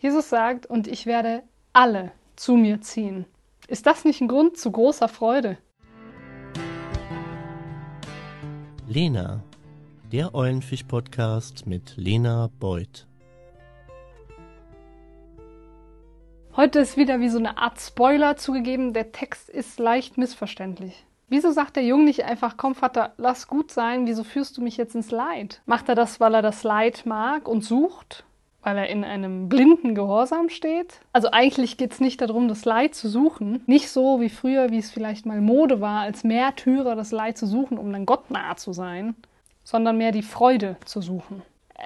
Jesus sagt, und ich werde alle zu mir ziehen. Ist das nicht ein Grund zu großer Freude? Lena, der Eulenfisch-Podcast mit Lena Beuth. Heute ist wieder wie so eine Art Spoiler zugegeben. Der Text ist leicht missverständlich. Wieso sagt der Junge nicht einfach, komm Vater, lass gut sein, wieso führst du mich jetzt ins Leid? Macht er das, weil er das Leid mag und sucht? Weil er in einem blinden Gehorsam steht. Also eigentlich geht es nicht darum, das Leid zu suchen. Nicht so wie früher, wie es vielleicht mal Mode war, als Märtyrer das Leid zu suchen, um dann Gott nah zu sein, sondern mehr die Freude zu suchen.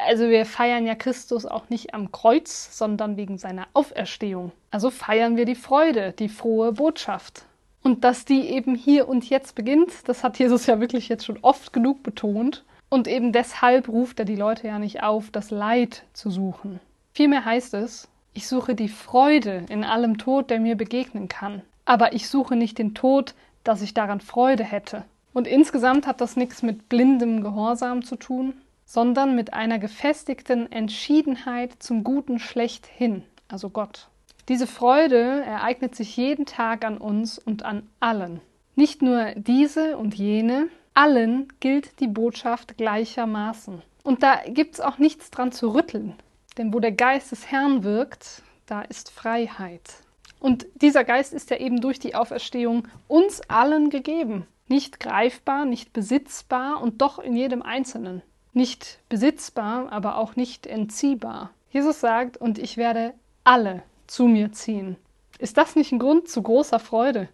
Also wir feiern ja Christus auch nicht am Kreuz, sondern wegen seiner Auferstehung. Also feiern wir die Freude, die frohe Botschaft. Und dass die eben hier und jetzt beginnt, das hat Jesus ja wirklich jetzt schon oft genug betont. Und eben deshalb ruft er die Leute ja nicht auf, das Leid zu suchen. Vielmehr heißt es, ich suche die Freude in allem Tod, der mir begegnen kann. Aber ich suche nicht den Tod, dass ich daran Freude hätte. Und insgesamt hat das nichts mit blindem Gehorsam zu tun, sondern mit einer gefestigten Entschiedenheit zum Guten schlechthin, also Gott. Diese Freude ereignet sich jeden Tag an uns und an allen. Nicht nur diese und jene, allen gilt die Botschaft gleichermaßen. Und da gibt es auch nichts dran zu rütteln. Denn wo der Geist des Herrn wirkt, da ist Freiheit. Und dieser Geist ist ja eben durch die Auferstehung uns allen gegeben. Nicht greifbar, nicht besitzbar und doch in jedem Einzelnen. Nicht besitzbar, aber auch nicht entziehbar. Jesus sagt, und ich werde alle zu mir ziehen. Ist das nicht ein Grund zu großer Freude?